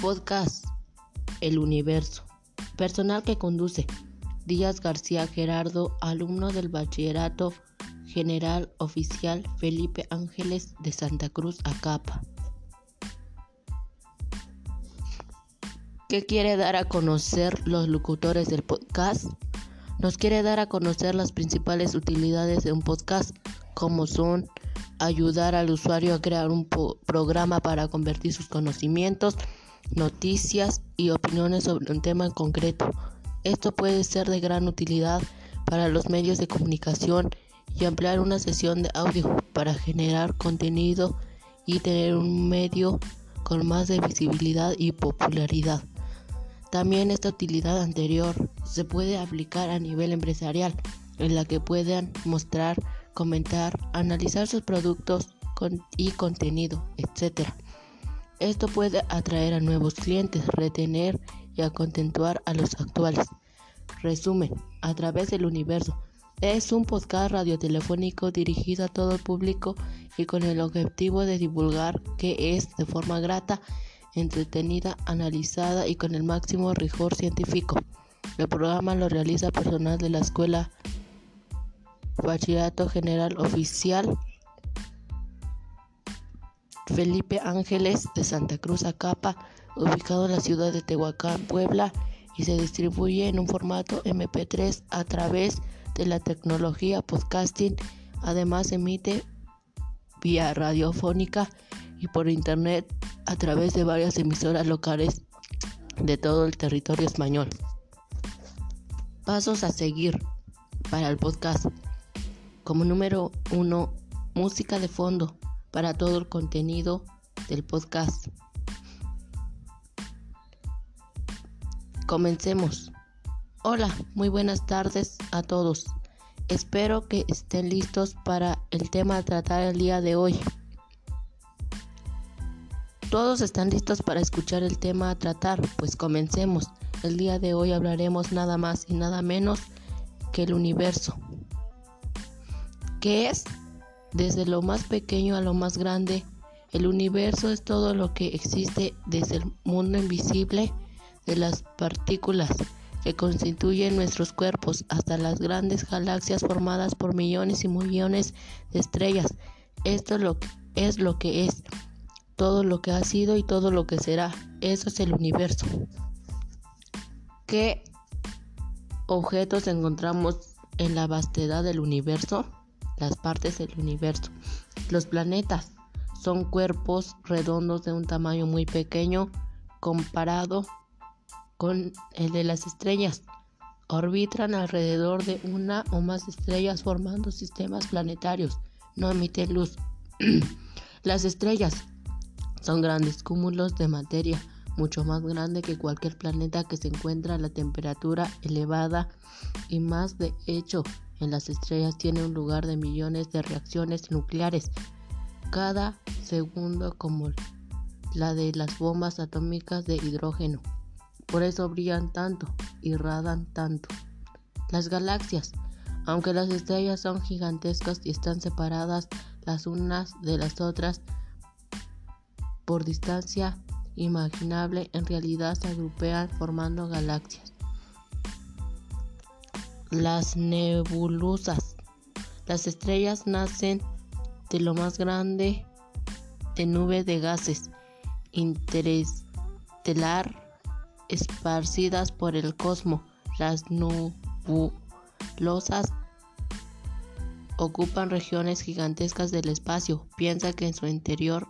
Podcast El Universo. Personal que conduce. Díaz García Gerardo, alumno del Bachillerato General Oficial Felipe Ángeles de Santa Cruz, Acapa. ¿Qué quiere dar a conocer los locutores del podcast? Nos quiere dar a conocer las principales utilidades de un podcast, como son ayudar al usuario a crear un programa para convertir sus conocimientos, noticias y opiniones sobre un tema en concreto. Esto puede ser de gran utilidad para los medios de comunicación y ampliar una sesión de audio para generar contenido y tener un medio con más de visibilidad y popularidad. También esta utilidad anterior se puede aplicar a nivel empresarial, en la que puedan mostrar, comentar, analizar sus productos y contenido, etc. Esto puede atraer a nuevos clientes, retener y a contentuar a los actuales. Resumen, a través del universo. Es un podcast radiotelefónico dirigido a todo el público y con el objetivo de divulgar que es de forma grata, entretenida, analizada y con el máximo rigor científico. El programa lo realiza personal de la Escuela Bachillerato General Oficial Felipe Ángeles de Santa Cruz Acapa, ubicado en la ciudad de Tehuacán, Puebla, y se distribuye en un formato MP3 a través de la tecnología podcasting. Además emite vía radiofónica y por internet a través de varias emisoras locales de todo el territorio español. Pasos a seguir para el podcast. Como número uno, música de fondo para todo el contenido del podcast. Comencemos. Hola, muy buenas tardes a todos. Espero que estén listos para el tema a tratar el día de hoy. Todos están listos para escuchar el tema a tratar, pues comencemos. El día de hoy hablaremos nada más y nada menos que el universo. ¿Qué es? Desde lo más pequeño a lo más grande, el universo es todo lo que existe desde el mundo invisible de las partículas que constituyen nuestros cuerpos hasta las grandes galaxias formadas por millones y millones de estrellas. Esto es lo, es lo que es, todo lo que ha sido y todo lo que será. Eso es el universo. ¿Qué objetos encontramos en la vastedad del universo? Las partes del universo. Los planetas son cuerpos redondos de un tamaño muy pequeño comparado con el de las estrellas. Orbitan alrededor de una o más estrellas formando sistemas planetarios. No emiten luz. las estrellas son grandes cúmulos de materia mucho más grande que cualquier planeta que se encuentra a la temperatura elevada y más de hecho en las estrellas tiene un lugar de millones de reacciones nucleares cada segundo como la de las bombas atómicas de hidrógeno. Por eso brillan tanto y radan tanto. Las galaxias, aunque las estrellas son gigantescas y están separadas las unas de las otras por distancia imaginable, en realidad se agrupean formando galaxias. Las nebulosas. Las estrellas nacen de lo más grande de nube de gases interestelar esparcidas por el cosmos. Las nebulosas ocupan regiones gigantescas del espacio. Piensa que en su interior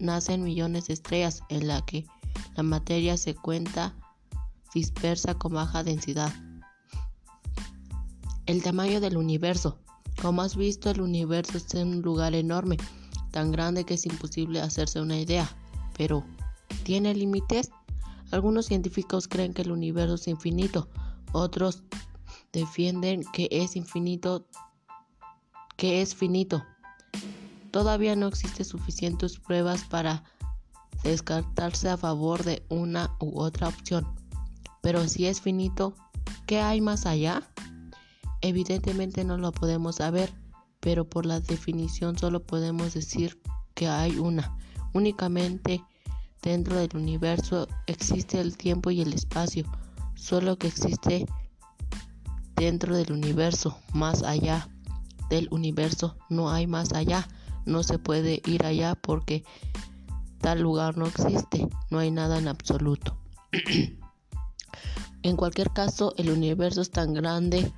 nacen millones de estrellas en la que la materia se cuenta dispersa con baja densidad. El tamaño del universo. Como has visto, el universo es un lugar enorme, tan grande que es imposible hacerse una idea. Pero, ¿tiene límites? Algunos científicos creen que el universo es infinito, otros defienden que es infinito, que es finito. Todavía no existen suficientes pruebas para descartarse a favor de una u otra opción. Pero si es finito, ¿qué hay más allá? Evidentemente no lo podemos saber, pero por la definición solo podemos decir que hay una. Únicamente Dentro del universo existe el tiempo y el espacio, solo que existe dentro del universo, más allá del universo no hay más allá, no se puede ir allá porque tal lugar no existe, no hay nada en absoluto. en cualquier caso, el universo es tan grande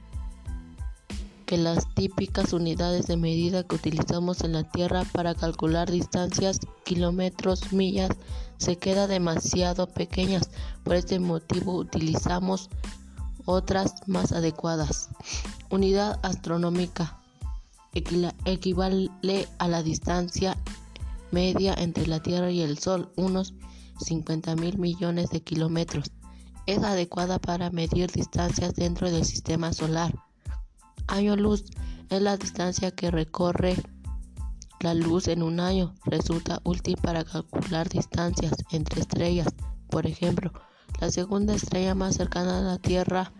que las típicas unidades de medida que utilizamos en la Tierra para calcular distancias, kilómetros, millas, se quedan demasiado pequeñas. Por este motivo utilizamos otras más adecuadas. Unidad astronómica equivale a la distancia media entre la Tierra y el Sol, unos 50 mil millones de kilómetros. Es adecuada para medir distancias dentro del sistema solar. Año luz es la distancia que recorre la luz en un año. Resulta útil para calcular distancias entre estrellas. Por ejemplo, la segunda estrella más cercana a la Tierra,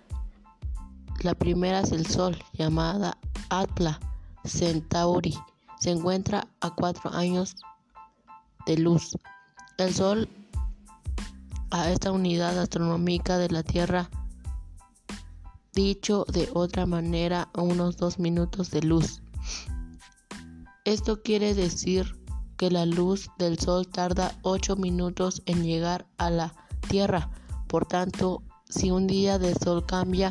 la primera es el Sol, llamada Atla Centauri. Se encuentra a cuatro años de luz. El Sol a esta unidad astronómica de la Tierra dicho de otra manera, unos dos minutos de luz. Esto quiere decir que la luz del sol tarda 8 minutos en llegar a la Tierra. Por tanto, si un día de sol cambia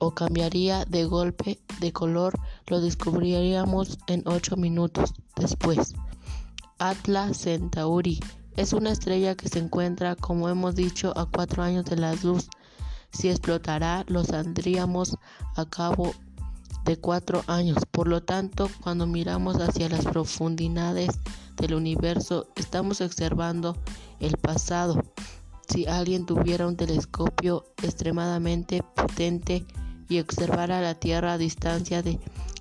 o cambiaría de golpe de color, lo descubriríamos en 8 minutos después. Atlas Centauri es una estrella que se encuentra, como hemos dicho, a 4 años de la luz si explotará, lo saldríamos a cabo de cuatro años. Por lo tanto, cuando miramos hacia las profundidades del universo, estamos observando el pasado. Si alguien tuviera un telescopio extremadamente potente y observara la Tierra a distancia de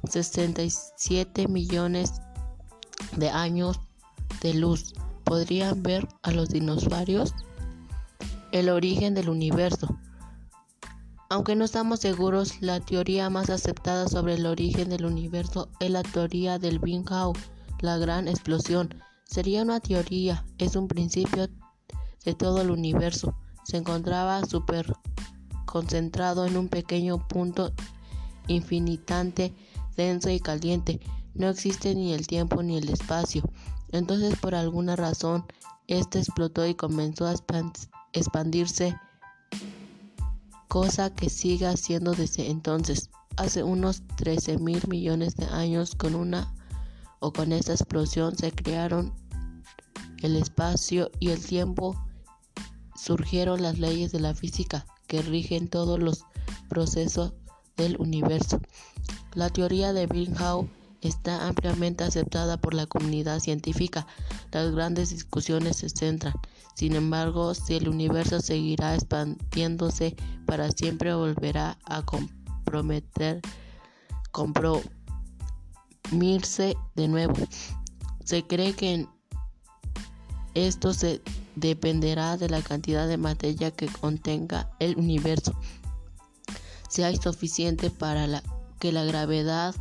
67 millones de años de luz, ¿podrían ver a los dinosaurios? El origen del universo. Aunque no estamos seguros, la teoría más aceptada sobre el origen del universo es la teoría del Big Bang, la gran explosión. Sería una teoría, es un principio de todo el universo. Se encontraba súper concentrado en un pequeño punto infinitante, denso y caliente. No existe ni el tiempo ni el espacio. Entonces, por alguna razón, este explotó y comenzó a expandirse cosa que sigue haciendo desde entonces. Hace unos 13 mil millones de años con una o con esta explosión se crearon el espacio y el tiempo, surgieron las leyes de la física que rigen todos los procesos del universo. La teoría de Bringhau está ampliamente aceptada por la comunidad científica. Las grandes discusiones se centran, sin embargo, si el universo seguirá expandiéndose para siempre volverá a comprometer, compromirse de nuevo. Se cree que esto se dependerá de la cantidad de materia que contenga el universo. Si hay suficiente para que la gravedad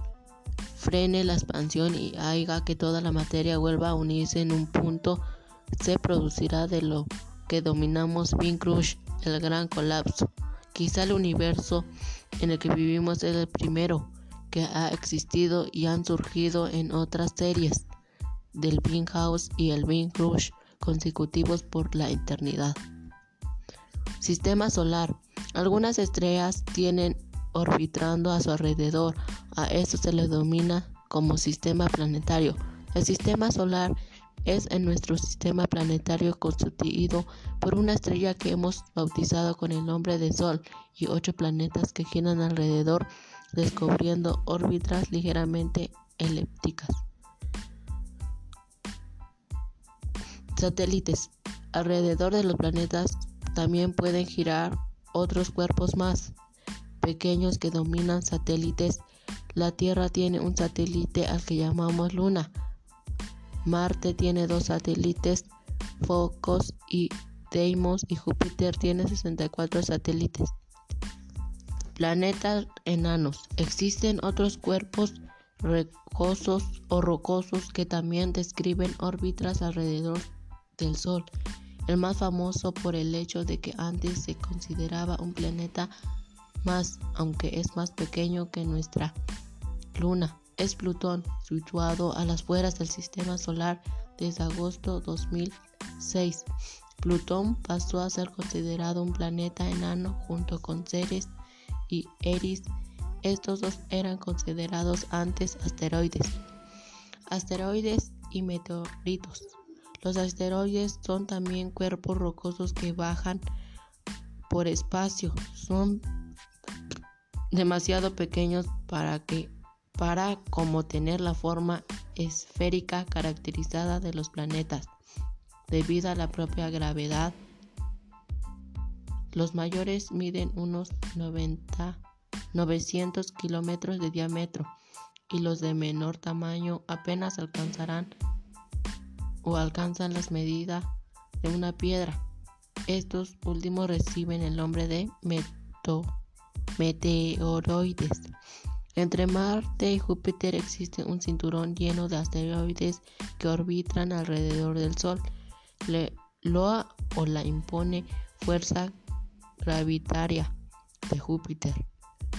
frene la expansión y haga que toda la materia vuelva a unirse en un punto, se producirá de lo que dominamos Big Crush, el gran colapso. Quizá el universo en el que vivimos es el primero que ha existido y han surgido en otras series del Big House y el Big Crush consecutivos por la eternidad. Sistema solar. Algunas estrellas tienen orbitando a su alrededor. A esto se le denomina como sistema planetario. El sistema solar es en nuestro sistema planetario constituido por una estrella que hemos bautizado con el nombre de Sol y ocho planetas que giran alrededor descubriendo órbitas ligeramente elípticas. Satélites. Alrededor de los planetas también pueden girar otros cuerpos más pequeños que dominan satélites. La Tierra tiene un satélite al que llamamos Luna. Marte tiene dos satélites, Focos y Deimos, y Júpiter tiene 64 satélites. Planetas enanos. Existen otros cuerpos rocosos o rocosos que también describen órbitas alrededor del Sol, el más famoso por el hecho de que antes se consideraba un planeta más, aunque es más pequeño que nuestra luna. Es Plutón, situado a las fueras del sistema solar desde agosto 2006. Plutón pasó a ser considerado un planeta enano junto con Ceres y Eris. Estos dos eran considerados antes asteroides. Asteroides y meteoritos. Los asteroides son también cuerpos rocosos que bajan por espacio. Son demasiado pequeños para que para como tener la forma esférica caracterizada de los planetas. Debido a la propia gravedad, los mayores miden unos 90, 900 kilómetros de diámetro y los de menor tamaño apenas alcanzarán o alcanzan las medidas de una piedra. Estos últimos reciben el nombre de meteoroides. Entre Marte y Júpiter existe un cinturón lleno de asteroides que orbitan alrededor del Sol. Loa o la impone fuerza gravitaria de Júpiter.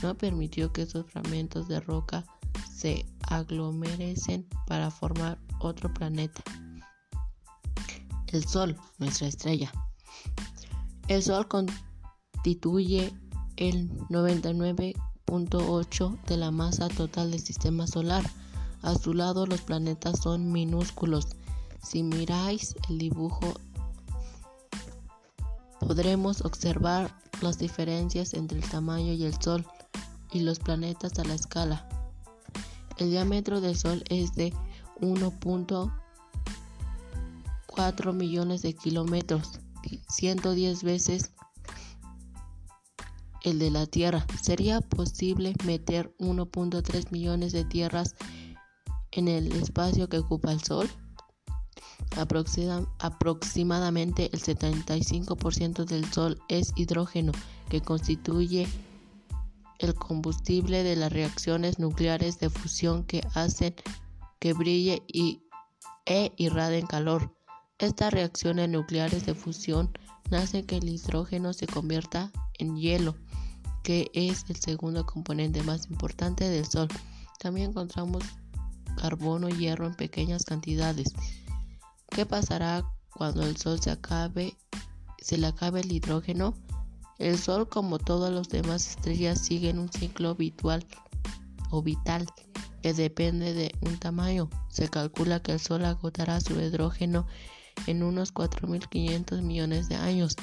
No permitió que esos fragmentos de roca se aglomeresen para formar otro planeta. El Sol, nuestra estrella. El Sol constituye el 99.8 de la masa total del sistema solar. A su lado los planetas son minúsculos. Si miráis el dibujo podremos observar las diferencias entre el tamaño y el Sol y los planetas a la escala. El diámetro del Sol es de 1.4 millones de kilómetros, 110 veces el de la Tierra. ¿Sería posible meter 1.3 millones de tierras en el espacio que ocupa el Sol? aproximadamente el 75% del Sol es hidrógeno, que constituye el combustible de las reacciones nucleares de fusión que hacen que brille y, e irradien calor. Estas reacciones nucleares de fusión hacen que el hidrógeno se convierta en hielo, que es el segundo componente más importante del Sol. También encontramos carbono y hierro en pequeñas cantidades. ¿Qué pasará cuando el Sol se acabe, se le acabe el hidrógeno? El Sol, como todas las demás estrellas, sigue en un ciclo habitual o vital que depende de un tamaño. Se calcula que el Sol agotará su hidrógeno en unos 4.500 millones de años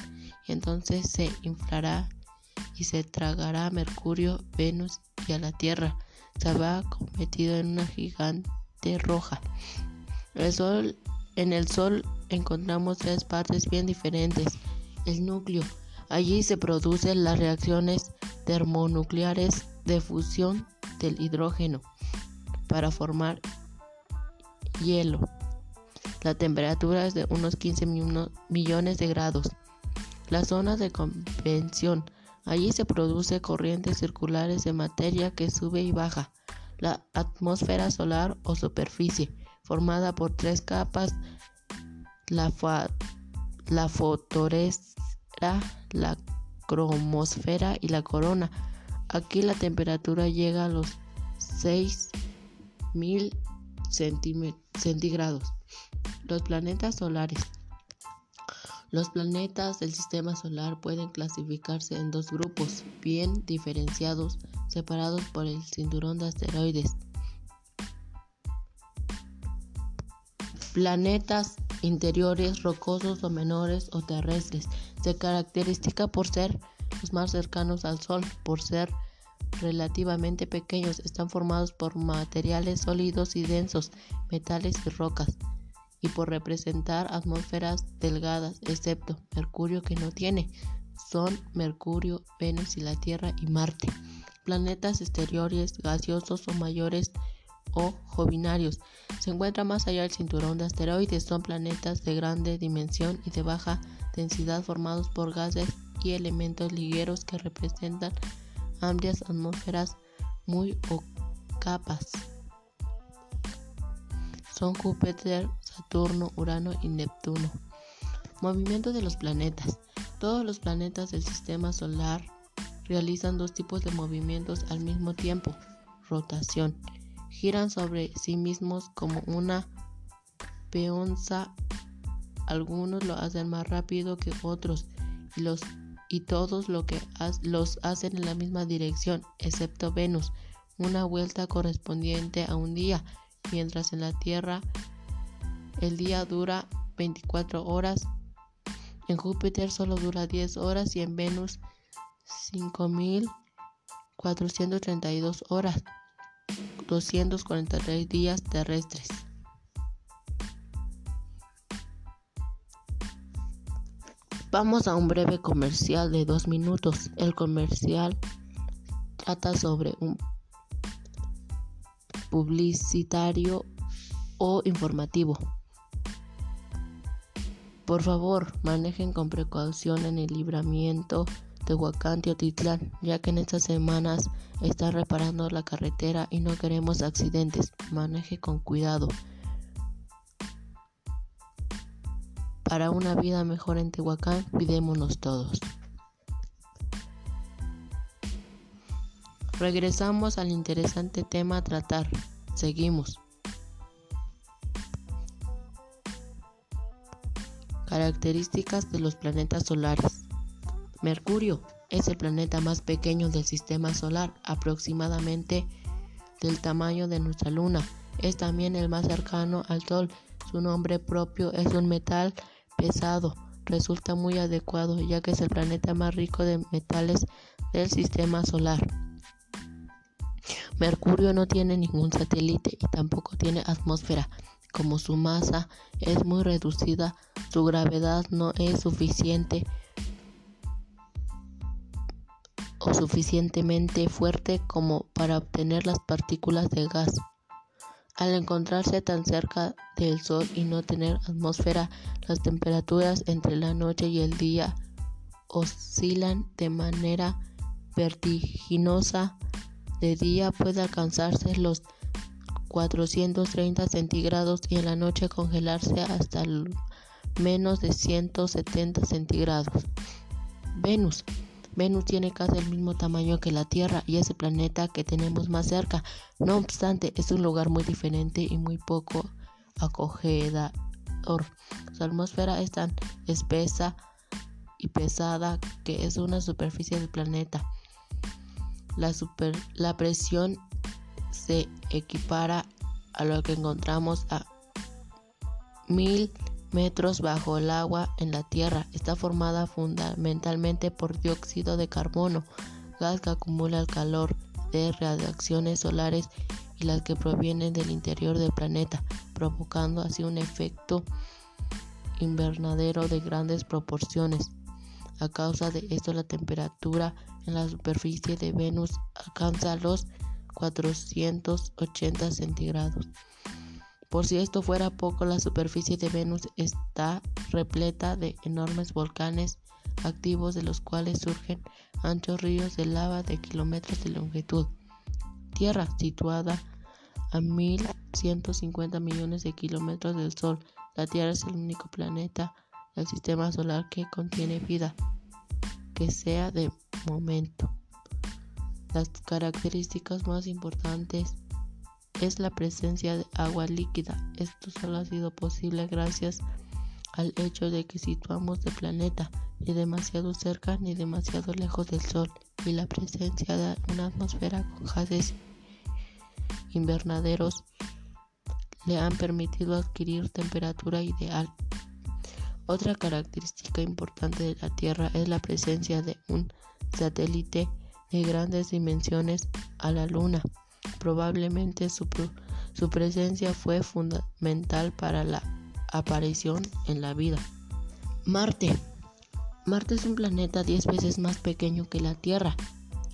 entonces se inflará y se tragará a Mercurio, Venus y a la Tierra. Se habrá convertido en una gigante roja. En el Sol encontramos tres partes bien diferentes. El núcleo. Allí se producen las reacciones termonucleares de fusión del hidrógeno para formar hielo. La temperatura es de unos 15 millones de grados. Las zonas de convención. Allí se producen corrientes circulares de materia que sube y baja. La atmósfera solar o superficie formada por tres capas, la, la fotoresfera, la cromosfera y la corona. Aquí la temperatura llega a los 6000 centígrados. Los planetas solares. Los planetas del sistema solar pueden clasificarse en dos grupos bien diferenciados, separados por el cinturón de asteroides. Planetas interiores, rocosos o menores o terrestres. Se caracteriza por ser los más cercanos al Sol, por ser relativamente pequeños. Están formados por materiales sólidos y densos, metales y rocas, y por representar atmósferas delgadas, excepto Mercurio que no tiene. Son Mercurio, Venus y la Tierra y Marte. Planetas exteriores gaseosos o mayores o jovinarios. Se encuentra más allá del cinturón de asteroides. Son planetas de grande dimensión y de baja densidad formados por gases y elementos ligeros que representan amplias atmósferas muy o capas. Son Júpiter, Saturno, Urano y Neptuno. Movimiento de los planetas. Todos los planetas del sistema solar realizan dos tipos de movimientos al mismo tiempo. Rotación. Giran sobre sí mismos como una peonza. Algunos lo hacen más rápido que otros y, los, y todos lo que los hacen en la misma dirección, excepto Venus, una vuelta correspondiente a un día, mientras en la Tierra el día dura 24 horas en Júpiter solo dura 10 horas y en Venus 5.432 horas, 243 días terrestres. Vamos a un breve comercial de dos minutos. El comercial trata sobre un publicitario o informativo. Por favor, manejen con precaución en el libramiento de Teotitlán, ya que en estas semanas están reparando la carretera y no queremos accidentes. Maneje con cuidado. Para una vida mejor en Tehuacán, cuidémonos todos. Regresamos al interesante tema a tratar. Seguimos. Características de los planetas solares. Mercurio es el planeta más pequeño del sistema solar, aproximadamente del tamaño de nuestra luna. Es también el más cercano al Sol. Su nombre propio es un metal pesado. Resulta muy adecuado ya que es el planeta más rico de metales del sistema solar. Mercurio no tiene ningún satélite y tampoco tiene atmósfera. Como su masa es muy reducida, su gravedad no es suficiente o suficientemente fuerte como para obtener las partículas de gas. Al encontrarse tan cerca del Sol y no tener atmósfera, las temperaturas entre la noche y el día oscilan de manera vertiginosa. De día puede alcanzarse los 430 centígrados y en la noche congelarse hasta menos de 170 centígrados. Venus. Venus tiene casi el mismo tamaño que la Tierra y es el planeta que tenemos más cerca. No obstante, es un lugar muy diferente y muy poco acogedor. Su atmósfera es tan espesa y pesada que es una superficie del planeta. La, super, la presión se equipara a lo que encontramos a mil metros bajo el agua en la Tierra. Está formada fundamentalmente por dióxido de carbono, gas que acumula el calor de radiaciones solares y las que provienen del interior del planeta, provocando así un efecto invernadero de grandes proporciones. A causa de esto la temperatura en la superficie de Venus alcanza los 480 centígrados. Por si esto fuera poco, la superficie de Venus está repleta de enormes volcanes activos de los cuales surgen anchos ríos de lava de kilómetros de longitud. Tierra, situada a 1.150 millones de kilómetros del Sol, la Tierra es el único planeta del sistema solar que contiene vida, que sea de momento. Las características más importantes es la presencia de agua líquida. Esto solo ha sido posible gracias al hecho de que situamos el planeta ni demasiado cerca ni demasiado lejos del Sol y la presencia de una atmósfera con gases invernaderos le han permitido adquirir temperatura ideal. Otra característica importante de la Tierra es la presencia de un satélite de grandes dimensiones a la Luna. Probablemente su, su presencia fue fundamental para la aparición en la vida. Marte. Marte es un planeta 10 veces más pequeño que la Tierra.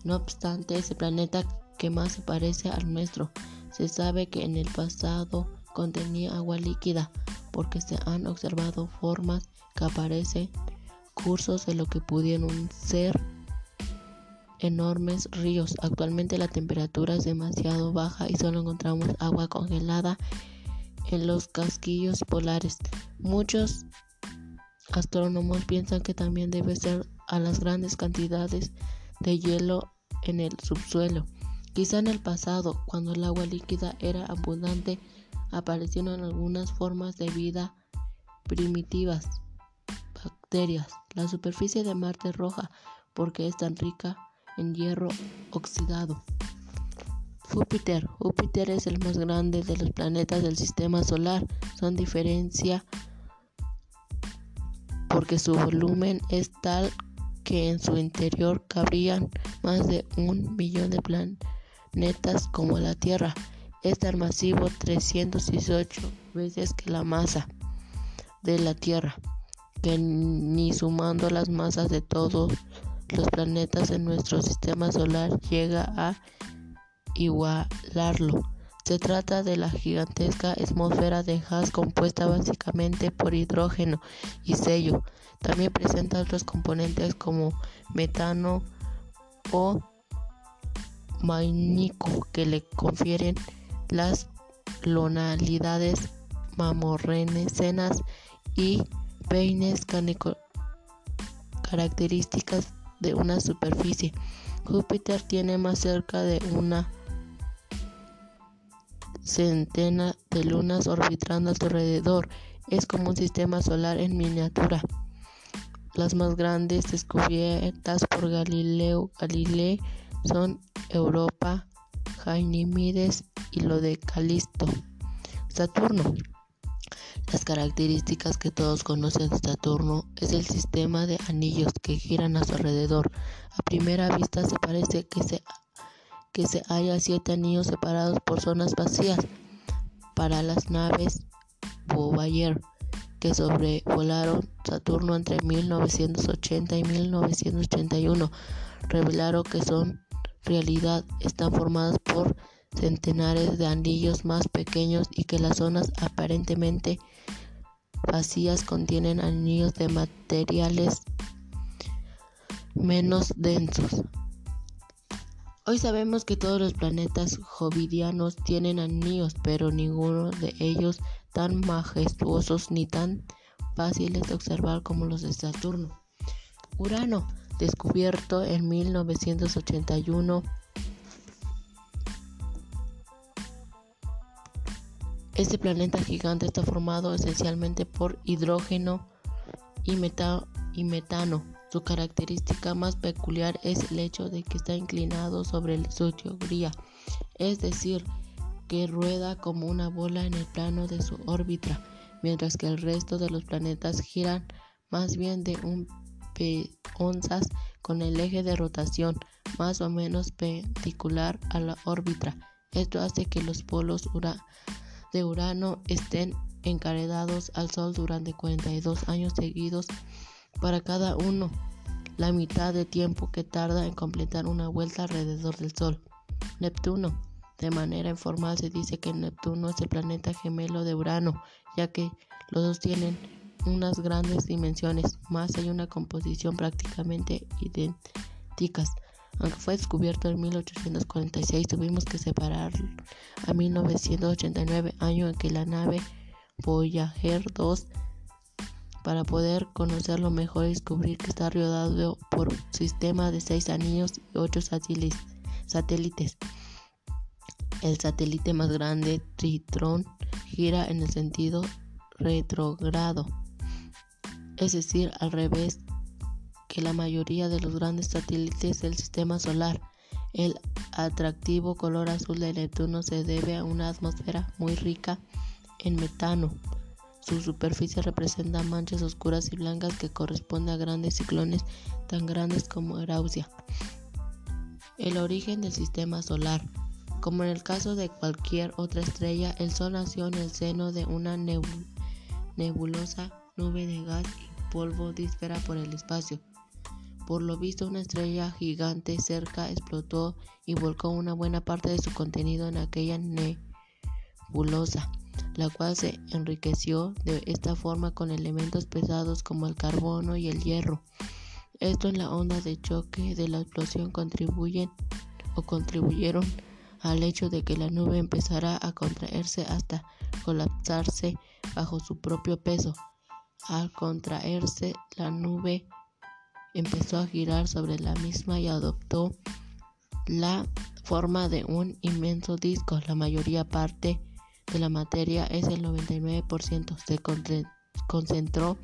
No obstante, es el planeta que más se parece al nuestro. Se sabe que en el pasado contenía agua líquida porque se han observado formas que aparecen cursos de lo que pudieron ser enormes ríos. Actualmente la temperatura es demasiado baja y solo encontramos agua congelada en los casquillos polares. Muchos astrónomos piensan que también debe ser a las grandes cantidades de hielo en el subsuelo. Quizá en el pasado, cuando el agua líquida era abundante, aparecieron algunas formas de vida primitivas, bacterias. La superficie de Marte roja porque es tan rica en hierro oxidado. Júpiter. Júpiter es el más grande de los planetas del sistema solar. Son diferencia porque su volumen es tal que en su interior cabrían más de un millón de planetas como la Tierra. Es tan masivo 318 veces que la masa de la Tierra, que ni sumando las masas de todos los planetas en nuestro sistema solar llega a igualarlo. Se trata de la gigantesca atmósfera de gas compuesta básicamente por hidrógeno y sello. También presenta otros componentes como metano o maníco que le confieren las lonalidades mamorrenesenas y peines características de una superficie. Júpiter tiene más cerca de una centena de lunas orbitando a su alrededor. Es como un sistema solar en miniatura. Las más grandes descubiertas por Galileo Galilei son Europa, Ganímedes y lo de Calisto. Saturno. Las características que todos conocen de Saturno es el sistema de anillos que giran a su alrededor. A primera vista se parece que se que se haya siete anillos separados por zonas vacías para las naves Voyager que sobrevolaron Saturno entre 1980 y 1981 revelaron que son realidad están formadas por centenares de anillos más pequeños y que las zonas aparentemente vacías contienen anillos de materiales menos densos. Hoy sabemos que todos los planetas jovidianos tienen anillos, pero ninguno de ellos tan majestuosos ni tan fáciles de observar como los de Saturno. Urano, descubierto en 1981, Este planeta gigante está formado esencialmente por hidrógeno y, metano. Su característica más peculiar es el hecho de que está inclinado sobre su teoría, es decir, que rueda como una bola en el plano de su órbita, mientras que el resto de los planetas giran más bien de un onzas con el eje de rotación más o menos perpendicular a la órbita. Esto hace que los polos de Urano estén encaredados al Sol durante 42 años seguidos para cada uno, la mitad de tiempo que tarda en completar una vuelta alrededor del Sol. Neptuno. De manera informal se dice que Neptuno es el planeta gemelo de Urano, ya que los dos tienen unas grandes dimensiones, más hay una composición prácticamente idénticas. Aunque fue descubierto en 1846, tuvimos que separar a 1989, año en que la nave Voyager 2 para poder conocerlo mejor y descubrir que está rodeado por un sistema de seis anillos y ocho satélites. El satélite más grande, Tritón, gira en el sentido retrogrado, es decir, al revés que la mayoría de los grandes satélites del sistema solar. El atractivo color azul de Neptuno se debe a una atmósfera muy rica en metano. Su superficie representa manchas oscuras y blancas que corresponden a grandes ciclones tan grandes como Erausia. El origen del sistema solar. Como en el caso de cualquier otra estrella, el Sol nació en el seno de una nebulosa nube de gas y polvo dísfera por el espacio. Por lo visto, una estrella gigante cerca explotó y volcó una buena parte de su contenido en aquella nebulosa la cual se enriqueció de esta forma con elementos pesados como el carbono y el hierro. Esto en la onda de choque de la explosión contribuyen o contribuyeron al hecho de que la nube empezara a contraerse hasta colapsarse bajo su propio peso. Al contraerse, la nube empezó a girar sobre la misma y adoptó la forma de un inmenso disco. La mayoría parte de la materia es el 99%. Se concentró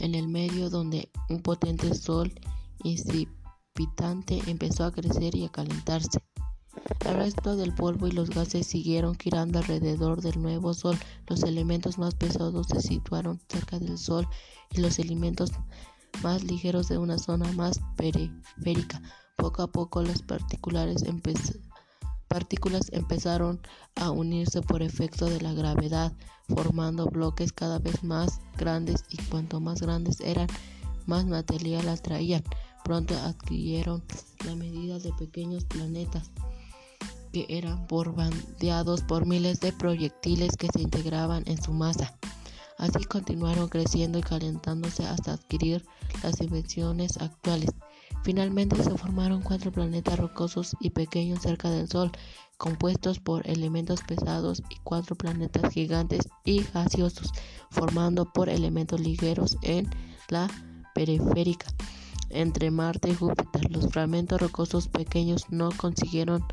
en el medio donde un potente sol incipitante empezó a crecer y a calentarse. El resto del polvo y los gases siguieron girando alrededor del nuevo Sol. Los elementos más pesados se situaron cerca del Sol y los elementos más ligeros de una zona más periférica. Poco a poco las partículas, partículas empezaron a unirse por efecto de la gravedad, formando bloques cada vez más grandes y cuanto más grandes eran, más material atraían. Pronto adquirieron la medida de pequeños planetas que eran bombardeados por miles de proyectiles que se integraban en su masa. Así continuaron creciendo y calentándose hasta adquirir las dimensiones actuales. Finalmente se formaron cuatro planetas rocosos y pequeños cerca del Sol, compuestos por elementos pesados, y cuatro planetas gigantes y gaseosos, formando por elementos ligeros en la periférica. Entre Marte y Júpiter, los fragmentos rocosos pequeños no consiguieron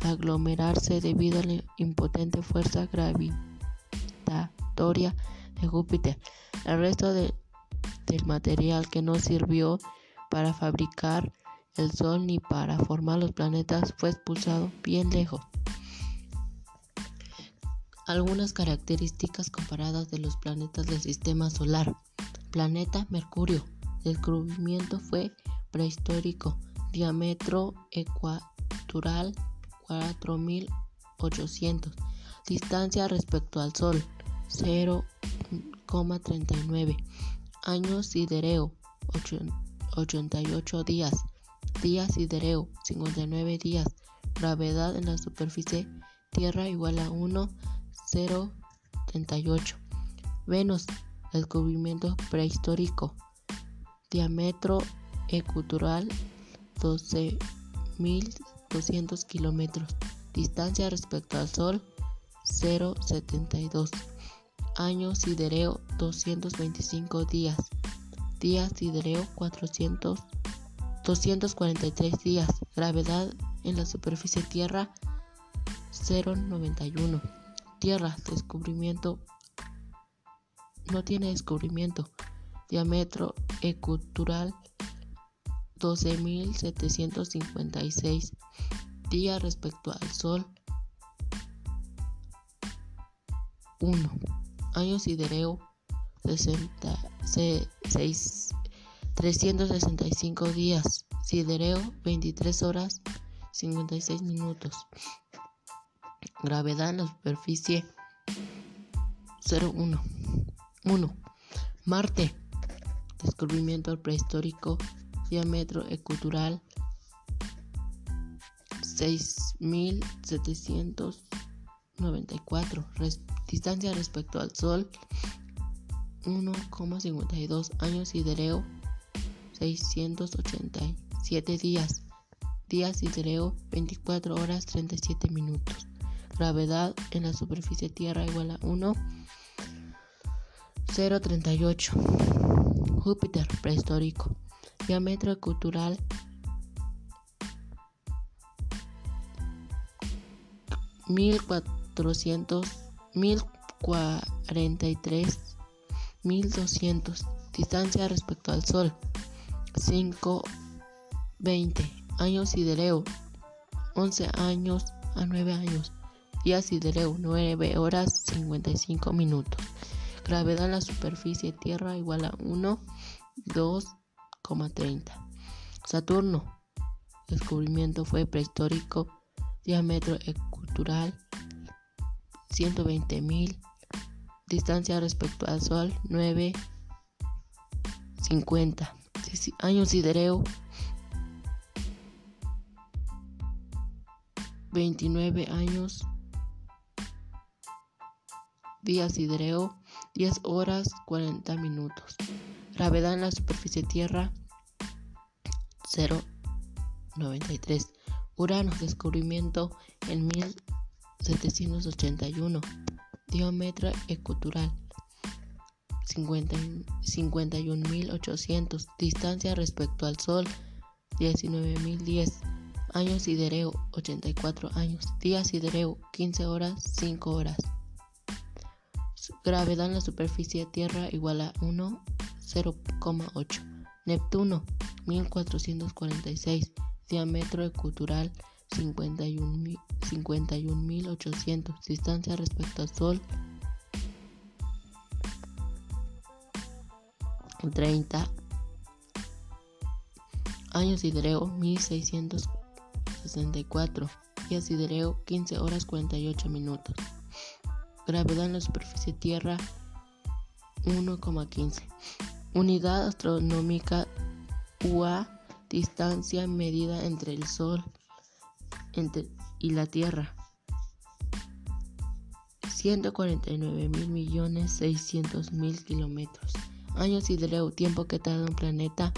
aglomerarse debido a la impotente fuerza gravitatoria Júpiter. El resto del material que no sirvió para fabricar el Sol ni para formar los planetas fue expulsado bien lejos. Algunas características comparadas de los planetas del sistema solar. Planeta Mercurio. Descubrimiento fue prehistórico. Diámetro ecuatorial 4800. Distancia respecto al Sol 0,39. Año sidereo 88 días. Día sidereo 59 días. Gravedad en la superficie Tierra igual a 1,038. Venus. Descubrimiento prehistórico. Diámetro ecuatorial 12.000 200 kilómetros. Distancia respecto al Sol 0,72. Año sidereo 225 días. Día sidereo 400, 243 días. Gravedad en la superficie Tierra 0,91. Tierra, descubrimiento. No tiene descubrimiento. Diámetro ecuatorial 12.756 días respecto al Sol. 1. Año sidereo 365 días. Sidereo 23 horas 56 minutos. Gravedad en la superficie 01. 1. Marte. Descubrimiento prehistórico diámetro ecuatorial 6794 distancia respecto al Sol 1,52 años sidereo 687 días. Día sidereo 24 horas 37 minutos. Gravedad en la superficie Tierra igual a 1 038 Júpiter prehistórico. Diámetro cultural 1400, 1043, 1200. Distancia respecto al Sol 520. Años sidereo 11 años a 9 años. Día sidereo 9 horas 55 minutos. Gravedad en la superficie Tierra igual a 1, 2, 30. Saturno. Descubrimiento fue prehistórico. Diámetro ecuatorial 120.000. Distancia respecto al Sol 950. Año sidereo 29 años. Día sidereo 10 horas 40 minutos. Gravedad en la superficie Tierra 093. Urano, descubrimiento en 1781. Diámetro ecuatorial 51.800. Distancia respecto al Sol 19.010. Años sidereo 84 años. Día sidereo 15 horas 5 horas. Gravedad en la superficie de Tierra igual a 1 0,8. Neptuno 1446. Diámetro ecuatorial 51.800. Distancia respecto al Sol. 30 años hidreo 1664 días hidreo 15 horas 48 minutos. Gravedad en la superficie tierra 1,15 unidad astronómica UA distancia medida entre el sol y la tierra 149 mil millones 600 mil kilómetros años hidreo tiempo que tarda un planeta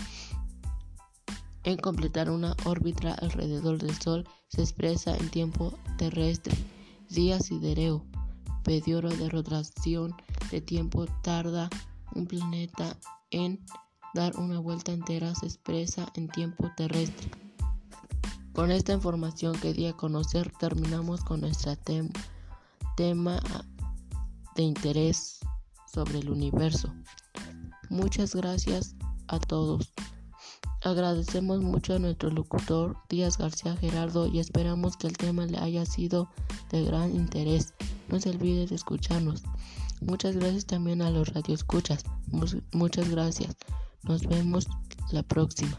en completar una órbita alrededor del Sol se expresa en tiempo terrestre. Días sidereo, periodo de rotación de tiempo tarda un planeta en dar una vuelta entera se expresa en tiempo terrestre. Con esta información que di a conocer terminamos con nuestro tema de interés sobre el universo. Muchas gracias a todos. Agradecemos mucho a nuestro locutor Díaz García Gerardo y esperamos que el tema le haya sido de gran interés. No se olvide de escucharnos. Muchas gracias también a los radioescuchas. Muchas gracias. Nos vemos la próxima.